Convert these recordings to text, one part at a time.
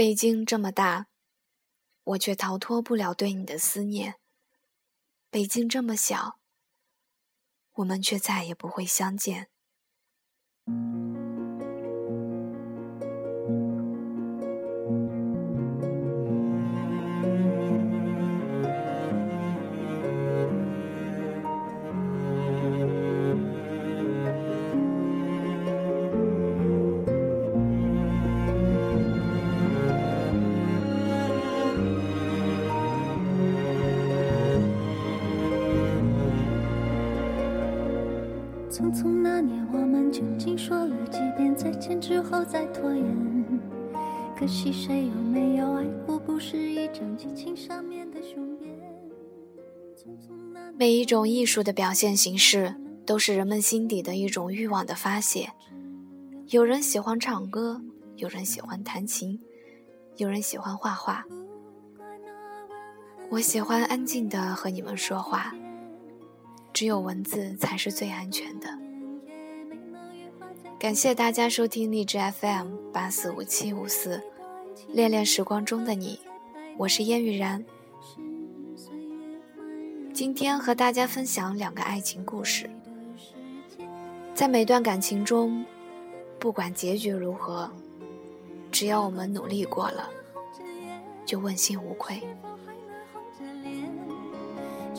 北京这么大，我却逃脱不了对你的思念；北京这么小，我们却再也不会相见。们究竟说了几遍再见之后再拖延？可惜谁有没有爱过，不是一张激情上面的雄辩。每一种艺术的表现形式，都是人们心底的一种欲望的发泄。有人喜欢唱歌，有人喜欢弹琴，有人喜欢画画。我喜欢安静的和你们说话。只有文字才是最安全的。感谢大家收听荔枝 FM 八四五七五四，恋恋时光中的你，我是烟雨然。今天和大家分享两个爱情故事。在每段感情中，不管结局如何，只要我们努力过了，就问心无愧。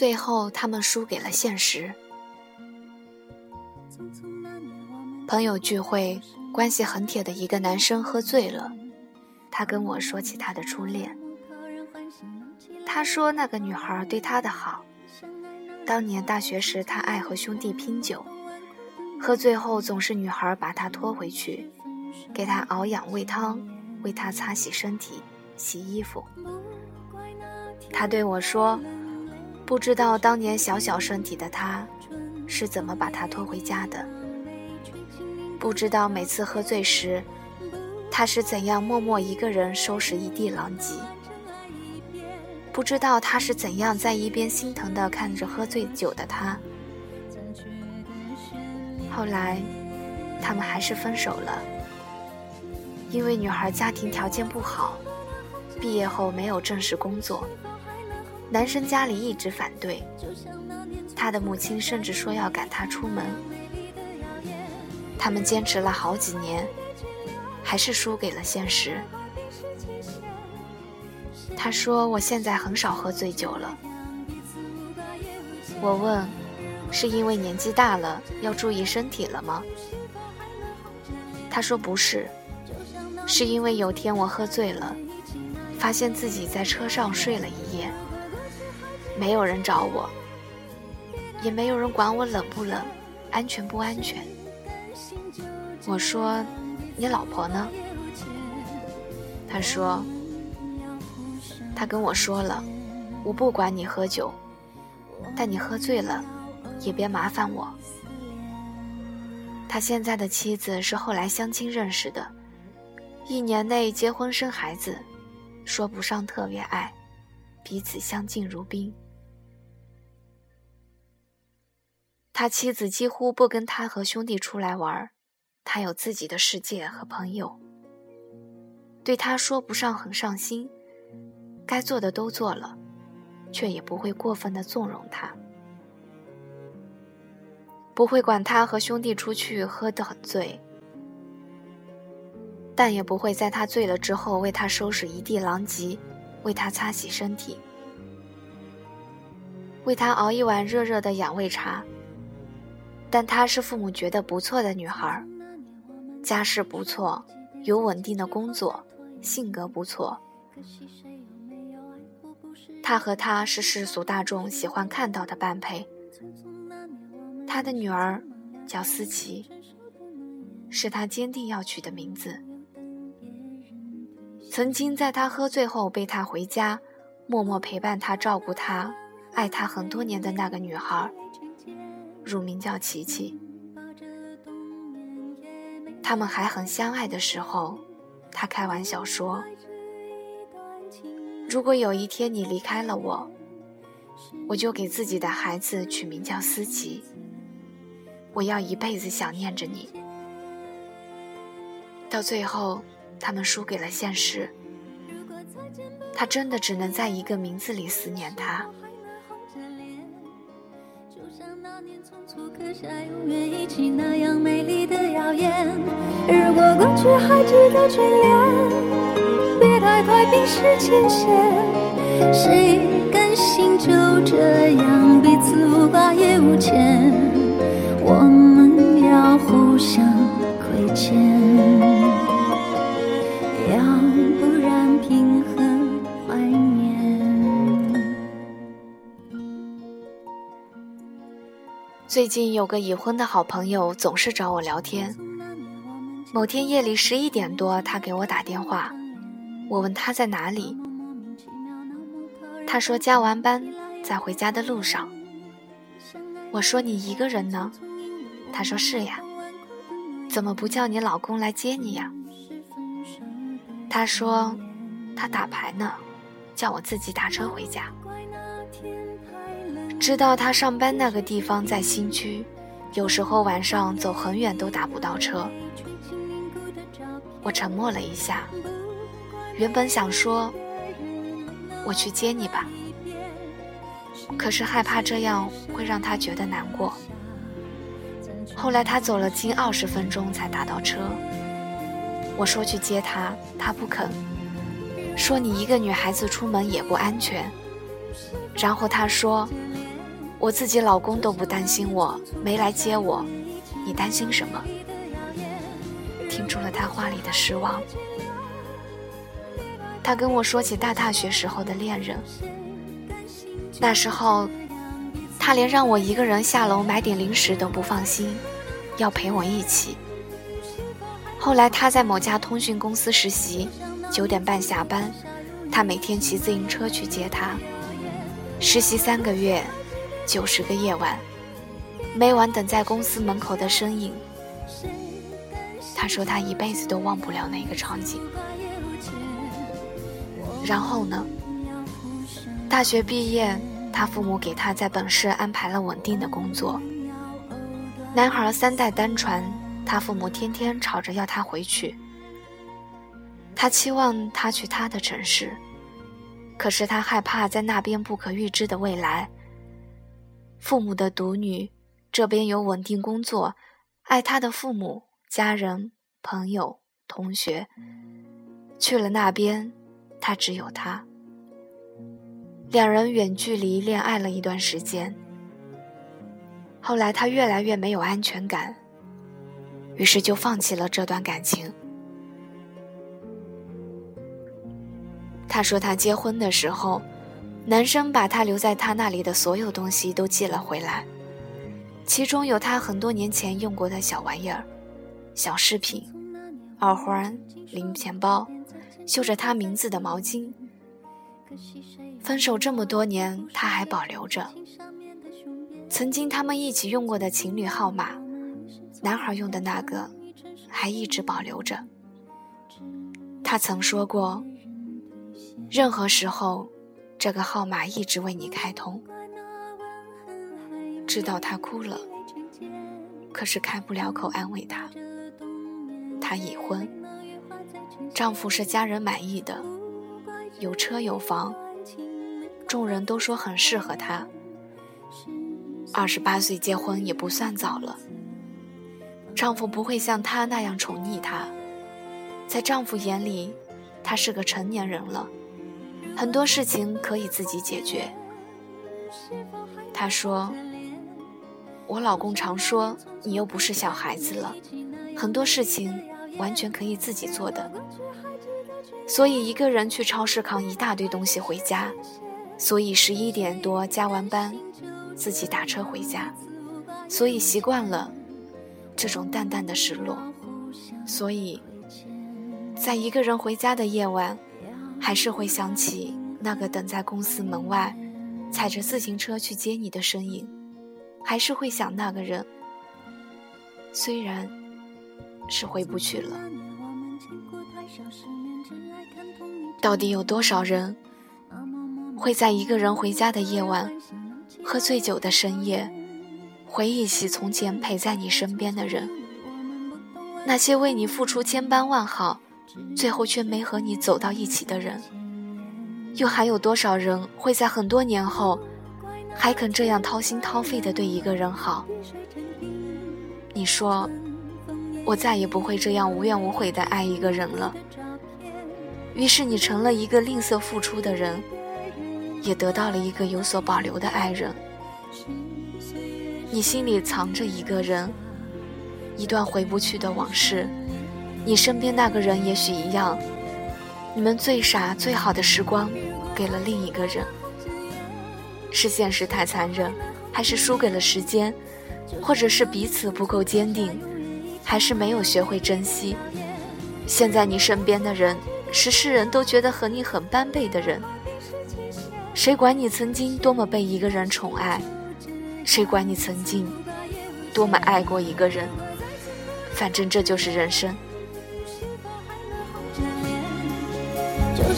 最后，他们输给了现实。朋友聚会，关系很铁的一个男生喝醉了，他跟我说起他的初恋。他说那个女孩对他的好，当年大学时他爱和兄弟拼酒，喝醉后总是女孩把他拖回去，给他熬养胃汤，为他擦洗身体、洗衣服。他对我说。不知道当年小小身体的他，是怎么把他拖回家的？不知道每次喝醉时，他是怎样默默一个人收拾一地狼藉？不知道他是怎样在一边心疼地看着喝醉酒的他。后来，他们还是分手了，因为女孩家庭条件不好，毕业后没有正式工作。男生家里一直反对，他的母亲甚至说要赶他出门。他们坚持了好几年，还是输给了现实。他说：“我现在很少喝醉酒了。”我问：“是因为年纪大了，要注意身体了吗？”他说：“不是，是因为有天我喝醉了，发现自己在车上睡了一夜。”没有人找我，也没有人管我冷不冷，安全不安全。我说：“你老婆呢？”他说：“他跟我说了，我不管你喝酒，但你喝醉了，也别麻烦我。”他现在的妻子是后来相亲认识的，一年内结婚生孩子，说不上特别爱，彼此相敬如宾。他妻子几乎不跟他和兄弟出来玩，他有自己的世界和朋友。对他说不上很上心，该做的都做了，却也不会过分的纵容他，不会管他和兄弟出去喝得很醉，但也不会在他醉了之后为他收拾一地狼藉，为他擦洗身体，为他熬一碗热热的养胃茶。但她是父母觉得不错的女孩，家世不错，有稳定的工作，性格不错。她和他是世俗大众喜欢看到的般配。他的女儿叫思琪，是他坚定要取的名字。曾经在他喝醉后背他回家，默默陪伴他、照顾他、爱他很多年的那个女孩，乳名叫琪琪。他们还很相爱的时候，他开玩笑说：“如果有一天你离开了我，我就给自己的孩子取名叫思琪。我要一辈子想念着你。”到最后，他们输给了现实。他真的只能在一个名字里思念他。初刻下永远一起那样美丽的谣言如果过去还值得眷恋，别太快冰释前嫌。谁甘心就这样彼此无挂也无牵？我们要最近有个已婚的好朋友总是找我聊天。某天夜里十一点多，他给我打电话，我问他在哪里，他说加完班在回家的路上。我说你一个人呢？他说是呀。怎么不叫你老公来接你呀？他说他打牌呢，叫我自己打车回家。知道他上班那个地方在新区，有时候晚上走很远都打不到车。我沉默了一下，原本想说我去接你吧，可是害怕这样会让他觉得难过。后来他走了近二十分钟才打到车，我说去接他，他不肯，说你一个女孩子出门也不安全。然后他说。我自己老公都不担心我没来接我，你担心什么？听出了他话里的失望。他跟我说起大大学时候的恋人，那时候他连让我一个人下楼买点零食都不放心，要陪我一起。后来他在某家通讯公司实习，九点半下班，他每天骑自行车去接他。实习三个月。九十个夜晚，每晚等在公司门口的身影。他说他一辈子都忘不了那个场景。然后呢？大学毕业，他父母给他在本市安排了稳定的工作。男孩三代单传，他父母天天吵着要他回去。他期望他去他的城市，可是他害怕在那边不可预知的未来。父母的独女，这边有稳定工作，爱他的父母、家人、朋友、同学。去了那边，他只有他。两人远距离恋爱了一段时间，后来他越来越没有安全感，于是就放弃了这段感情。他说他结婚的时候。男生把他留在他那里的所有东西都寄了回来，其中有他很多年前用过的小玩意儿、小饰品、耳环、零钱包、绣着他名字的毛巾。分手这么多年，他还保留着。曾经他们一起用过的情侣号码，男孩用的那个，还一直保留着。他曾说过，任何时候。这个号码一直为你开通，知道他哭了，可是开不了口安慰他。他已婚，丈夫是家人满意的，有车有房，众人都说很适合他。二十八岁结婚也不算早了，丈夫不会像他那样宠溺她，在丈夫眼里，她是个成年人了。很多事情可以自己解决。他说：“我老公常说你又不是小孩子了，很多事情完全可以自己做的。所以一个人去超市扛一大堆东西回家，所以十一点多加完班，自己打车回家，所以习惯了这种淡淡的失落，所以。”在一个人回家的夜晚，还是会想起那个等在公司门外，踩着自行车去接你的身影，还是会想那个人。虽然是回不去了。到底有多少人会在一个人回家的夜晚，喝醉酒的深夜，回忆起从前陪在你身边的人，那些为你付出千般万好，最后却没和你走到一起的人？又还有多少人会在很多年后，还肯这样掏心掏肺的对一个人好？你说，我再也不会这样无怨无悔的爱一个人了。于是你成了一个吝啬付出的人，也得到了一个有所保留的爱人。你心里藏着一个人，一段回不去的往事。你身边那个人也许一样，你们最傻最好的时光给了另一个人。是现实太残忍，还是输给了时间，或者是彼此不够坚定，还是没有学会珍惜？现在你身边的人。是世人都觉得和你很般配的人，谁管你曾经多么被一个人宠爱，谁管你曾经多么爱过一个人，反正这就是人生。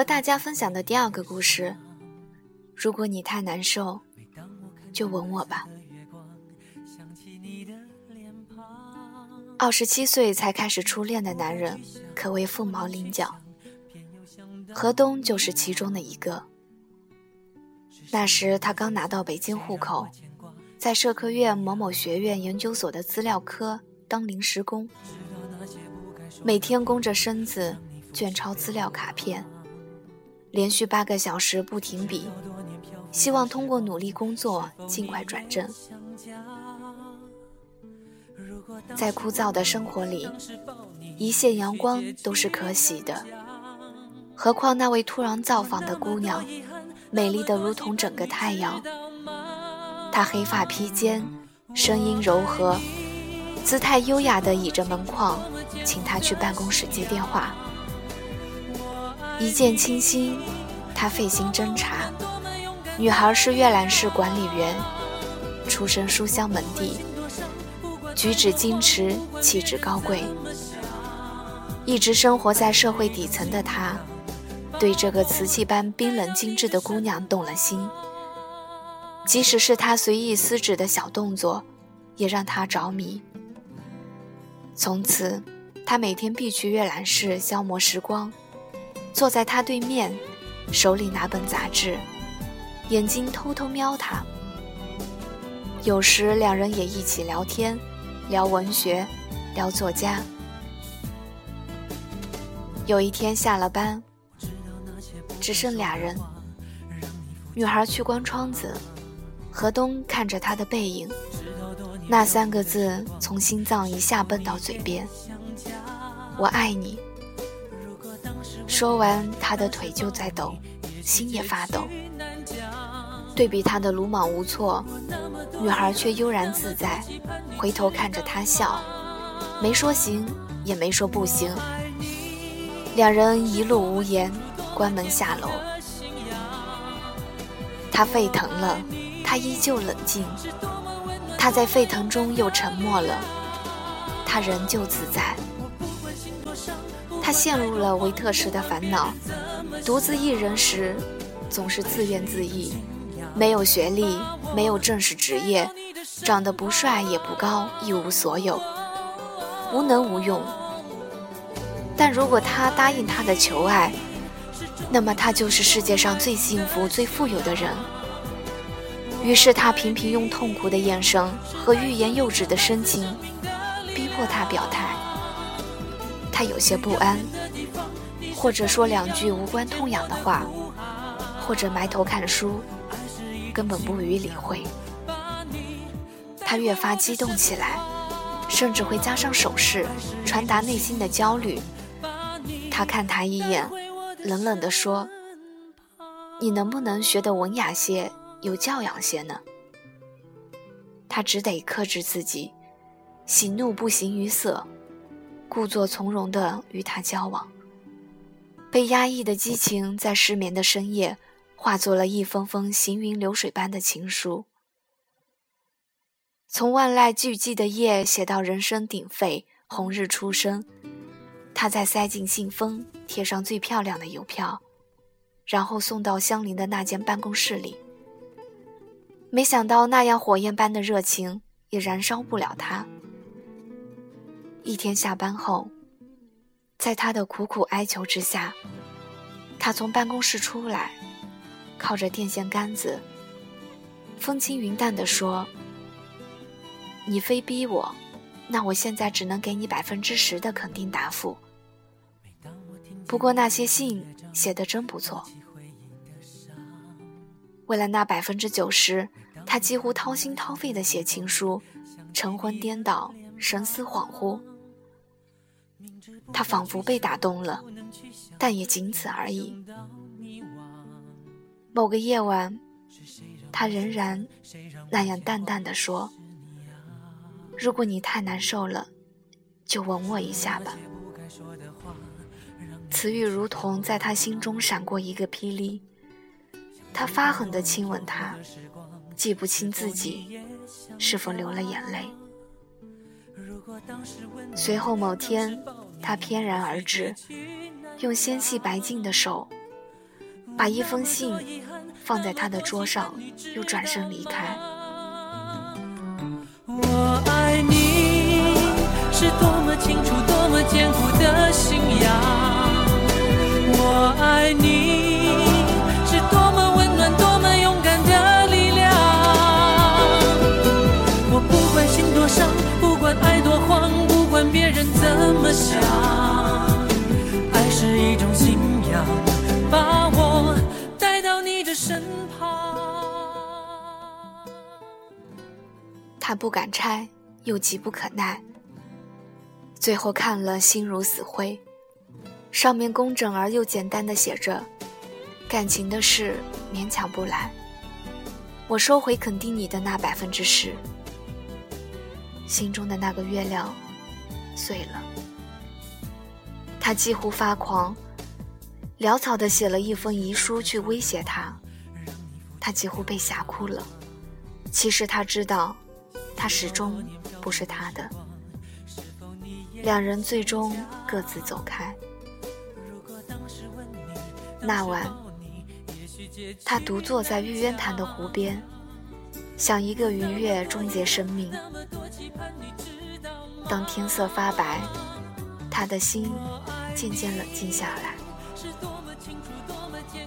和大家分享的第二个故事，如果你太难受，就吻我吧。二十七岁才开始初恋的男人，可谓凤毛麟角。河东就是其中的一个。那时他刚拿到北京户口，在社科院某某学院研究所的资料科当临时工，每天弓着身子卷抄资料卡片。连续八个小时不停笔，希望通过努力工作尽快转正。在枯燥的生活里，一线阳光都是可喜的，何况那位突然造访的姑娘，美丽的如同整个太阳。她黑发披肩，声音柔和，姿态优雅的倚着门框，请他去办公室接电话。一见倾心，他费心侦查。女孩是阅览室管理员，出身书香门第，举止矜持，气质高贵。一直生活在社会底层的他，对这个瓷器般冰冷精致的姑娘动了心。即使是他随意撕纸的小动作，也让他着迷。从此，他每天必去阅览室消磨时光。坐在他对面，手里拿本杂志，眼睛偷偷瞄他。有时两人也一起聊天，聊文学，聊作家。有一天下了班，只剩俩人，女孩去关窗子，河东看着她的背影，那三个字从心脏一下蹦到嘴边：“我爱你。”说完，他的腿就在抖，心也发抖。对比他的鲁莽无措，女孩却悠然自在，回头看着他笑，没说行，也没说不行。两人一路无言，关门下楼。他沸腾了，他依旧冷静；他在沸腾中又沉默了，他仍旧自在。他陷入了维特时的烦恼，独自一人时，总是自怨自艾。没有学历，没有正式职业，长得不帅也不高，一无所有，无能无用。但如果他答应他的求爱，那么他就是世界上最幸福、最富有的人。于是他频频用痛苦的眼神和欲言又止的深情，逼迫他表态。他有些不安，或者说两句无关痛痒的话，或者埋头看书。根本不予理会，他越发激动起来，甚至会加上手势，传达内心的焦虑。他看他一眼，冷冷地说：“你能不能学得文雅些，有教养些呢？”他只得克制自己，喜怒不形于色，故作从容地与他交往。被压抑的激情在失眠的深夜。化作了一封封行云流水般的情书，从万籁俱寂的夜写到人声鼎沸、红日初升。他再塞进信封，贴上最漂亮的邮票，然后送到相邻的那间办公室里。没想到那样火焰般的热情也燃烧不了他。一天下班后，在他的苦苦哀求之下，他从办公室出来。靠着电线杆子，风轻云淡地说：“你非逼我，那我现在只能给你百分之十的肯定答复。不过那些信写的真不错。为了那百分之九十，他几乎掏心掏肺的写情书，晨昏颠倒，神思恍惚。他仿佛被打动了，但也仅此而已。”某个夜晚，他仍然那样淡淡的说：“如果你太难受了，就吻我一下吧。”词语如同在他心中闪过一个霹雳，他发狠地亲吻她，记不清自己是否流了眼泪。随后某天，他翩然而至，用纤细白净的手。把一封信放在他的桌上，又转身离开。我爱你是多么清楚、多么坚固的么想，爱是一种信仰。把我带到你的。身旁。他不敢拆，又急不可耐。最后看了，心如死灰。上面工整而又简单的写着：“感情的事勉强不来。”我收回肯定你的那百分之十。心中的那个月亮碎了。他几乎发狂，潦草的写了一封遗书去威胁他。他几乎被吓哭了。其实他知道，他始终不是他的。两人最终各自走开。那晚，他独坐在玉渊潭的湖边，想一个鱼跃终结生命。当天色发白，他的心渐渐冷静下来。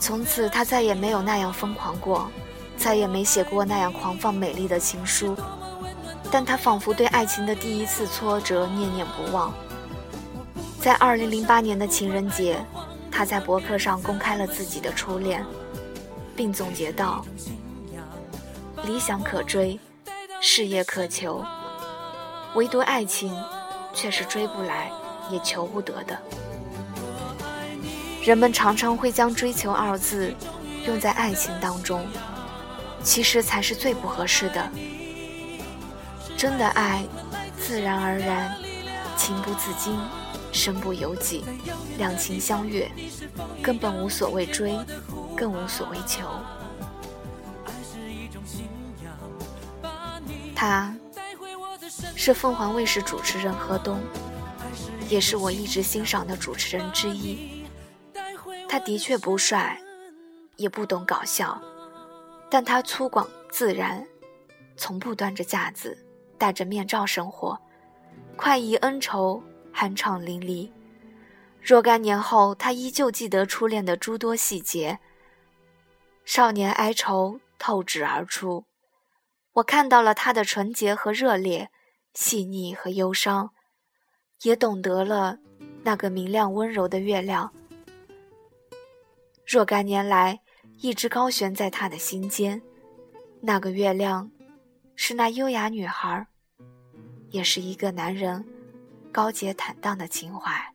从此，他再也没有那样疯狂过，再也没写过那样狂放美丽的情书。但他仿佛对爱情的第一次挫折念念不忘。在2008年的情人节，他在博客上公开了自己的初恋，并总结道：“理想可追，事业可求，唯独爱情，却是追不来，也求不得的。”人们常常会将“追求”二字用在爱情当中，其实才是最不合适的。真的爱，自然而然，情不自禁，身不由己，两情相悦，根本无所谓追，更无所谓求。他是凤凰卫视主持人何东，也是我一直欣赏的主持人之一。他的确不帅，也不懂搞笑，但他粗犷自然，从不端着架子，戴着面罩生活，快意恩仇，酣畅淋漓。若干年后，他依旧记得初恋的诸多细节，少年哀愁透指而出。我看到了他的纯洁和热烈，细腻和忧伤，也懂得了那个明亮温柔的月亮。若干年来，一直高悬在他的心间。那个月亮，是那优雅女孩，也是一个男人高洁坦荡的情怀。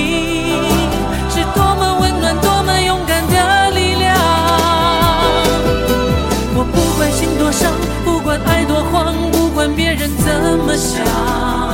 的想